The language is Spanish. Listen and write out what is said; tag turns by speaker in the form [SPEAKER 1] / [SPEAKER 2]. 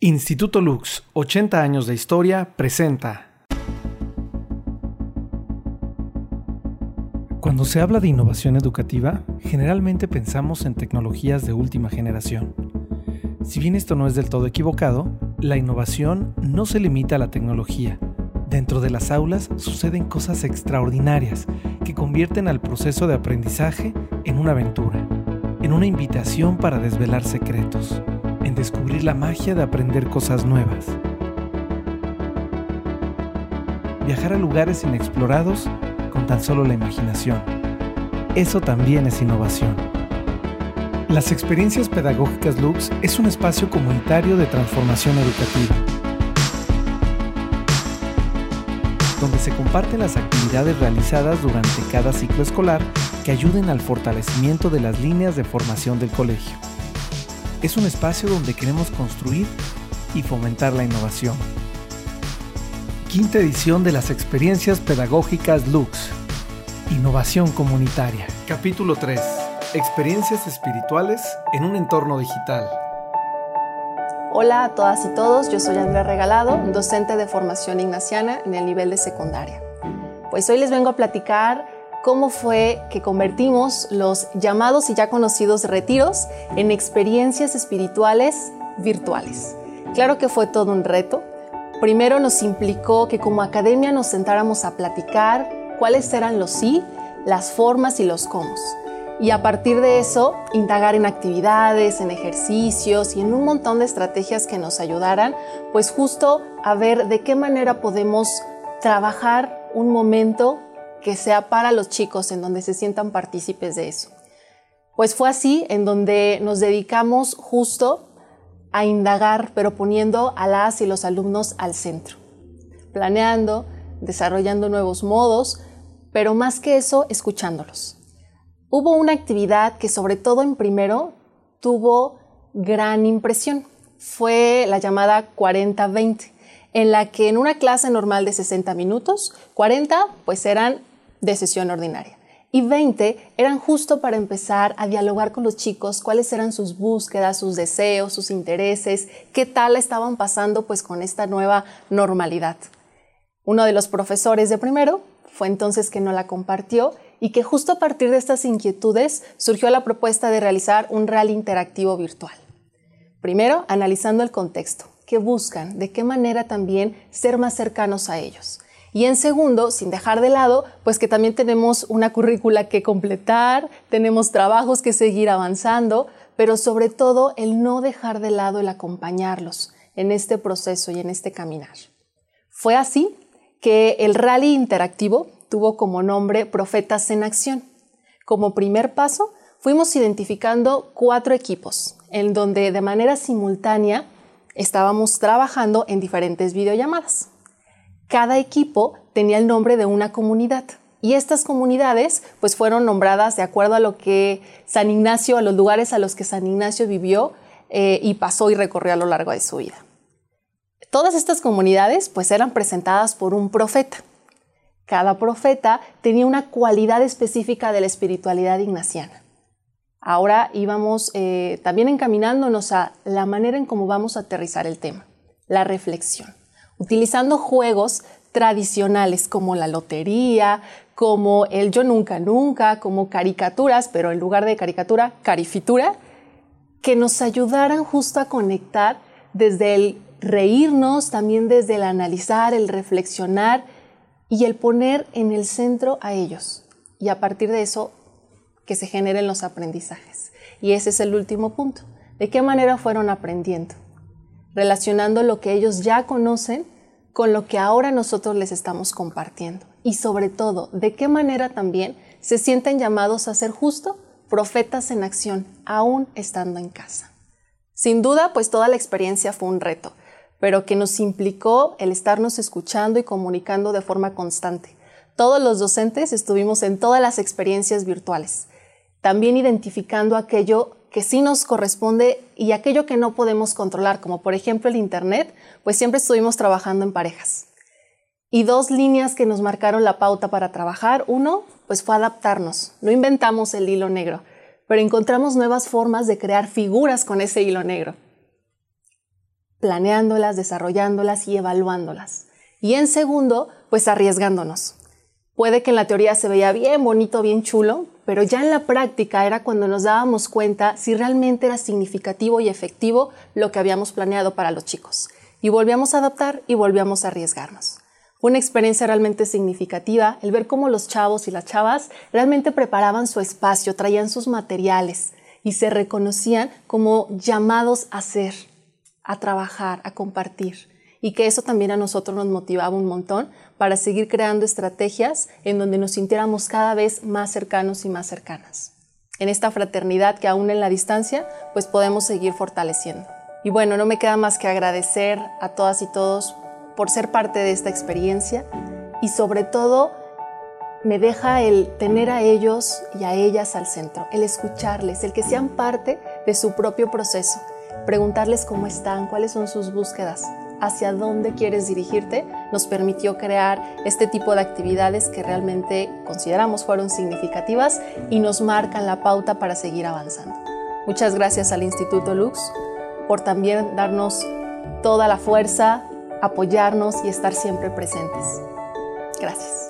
[SPEAKER 1] Instituto Lux, 80 años de historia, presenta. Cuando se habla de innovación educativa, generalmente pensamos en tecnologías de última generación. Si bien esto no es del todo equivocado, la innovación no se limita a la tecnología. Dentro de las aulas suceden cosas extraordinarias que convierten al proceso de aprendizaje en una aventura, en una invitación para desvelar secretos, en descubrir la magia de aprender cosas nuevas. Viajar a lugares inexplorados con tan solo la imaginación. Eso también es innovación. Las experiencias pedagógicas Lux es un espacio comunitario de transformación educativa, donde se comparten las actividades realizadas durante cada ciclo escolar que ayuden al fortalecimiento de las líneas de formación del colegio. Es un espacio donde queremos construir y fomentar la innovación. Quinta edición de las experiencias pedagógicas Lux. Innovación comunitaria. Capítulo 3. Experiencias espirituales en un entorno digital.
[SPEAKER 2] Hola a todas y todos, yo soy Andrea Regalado, docente de formación ignaciana en el nivel de secundaria. Pues hoy les vengo a platicar cómo fue que convertimos los llamados y ya conocidos retiros en experiencias espirituales virtuales. Claro que fue todo un reto. Primero nos implicó que como academia nos sentáramos a platicar cuáles eran los sí, las formas y los cómo y a partir de eso indagar en actividades, en ejercicios y en un montón de estrategias que nos ayudaran, pues justo a ver de qué manera podemos trabajar un momento que sea para los chicos, en donde se sientan partícipes de eso. Pues fue así en donde nos dedicamos justo a indagar, pero poniendo a las y los alumnos al centro, planeando, desarrollando nuevos modos, pero más que eso, escuchándolos Hubo una actividad que sobre todo en primero tuvo gran impresión. Fue la llamada 40-20, en la que en una clase normal de 60 minutos, 40 pues eran de sesión ordinaria y 20 eran justo para empezar a dialogar con los chicos cuáles eran sus búsquedas, sus deseos, sus intereses, qué tal estaban pasando pues con esta nueva normalidad. Uno de los profesores de primero fue entonces que no la compartió y que justo a partir de estas inquietudes surgió la propuesta de realizar un rally interactivo virtual. Primero, analizando el contexto, qué buscan, de qué manera también ser más cercanos a ellos. Y en segundo, sin dejar de lado, pues que también tenemos una currícula que completar, tenemos trabajos que seguir avanzando, pero sobre todo el no dejar de lado el acompañarlos en este proceso y en este caminar. Fue así que el rally interactivo tuvo como nombre Profetas en Acción. Como primer paso, fuimos identificando cuatro equipos, en donde de manera simultánea estábamos trabajando en diferentes videollamadas. Cada equipo tenía el nombre de una comunidad y estas comunidades pues fueron nombradas de acuerdo a lo que San Ignacio, a los lugares a los que San Ignacio vivió eh, y pasó y recorrió a lo largo de su vida. Todas estas comunidades pues eran presentadas por un profeta cada profeta tenía una cualidad específica de la espiritualidad ignaciana. Ahora íbamos eh, también encaminándonos a la manera en cómo vamos a aterrizar el tema, la reflexión, utilizando juegos tradicionales como la lotería, como el yo nunca nunca, como caricaturas, pero en lugar de caricatura, carifitura, que nos ayudaran justo a conectar desde el reírnos, también desde el analizar, el reflexionar y el poner en el centro a ellos y a partir de eso que se generen los aprendizajes. Y ese es el último punto. ¿De qué manera fueron aprendiendo? Relacionando lo que ellos ya conocen con lo que ahora nosotros les estamos compartiendo. Y sobre todo, ¿de qué manera también se sienten llamados a ser justo profetas en acción, aún estando en casa? Sin duda, pues toda la experiencia fue un reto pero que nos implicó el estarnos escuchando y comunicando de forma constante. Todos los docentes estuvimos en todas las experiencias virtuales, también identificando aquello que sí nos corresponde y aquello que no podemos controlar, como por ejemplo el Internet, pues siempre estuvimos trabajando en parejas. Y dos líneas que nos marcaron la pauta para trabajar. Uno, pues fue adaptarnos. No inventamos el hilo negro, pero encontramos nuevas formas de crear figuras con ese hilo negro. planeándolas, desarrollándolas y evaluándolas. Y en segundo, pues arriesgándonos. Puede que en la teoría se veía bien bonito, bien chulo, pero ya en la práctica era cuando nos dábamos cuenta si realmente era significativo y efectivo lo que habíamos planeado para los chicos. Y volvíamos a adaptar y volvíamos a arriesgarnos. Una experiencia realmente significativa el ver cómo los chavos y las chavas realmente preparaban su espacio, traían sus materiales y se reconocían como llamados a ser, a trabajar, a compartir y que eso también a nosotros nos motivaba un montón para seguir creando estrategias en donde nos sintiéramos cada vez más cercanos y más cercanas. En esta fraternidad que aún en la distancia, pues podemos seguir fortaleciendo. Y bueno, no me queda más que agradecer a todas y todos por ser parte de esta experiencia y sobre todo me deja el tener a ellos y a ellas al centro, el escucharles, el que sean parte de su propio proceso, preguntarles cómo están, cuáles son sus búsquedas, hacia dónde quieres dirigirte, nos permitió crear este tipo de actividades que realmente consideramos fueron significativas y nos marcan la pauta para seguir avanzando. Muchas gracias al Instituto Lux por también darnos toda la fuerza, apoyarnos y estar siempre presentes. Gracias.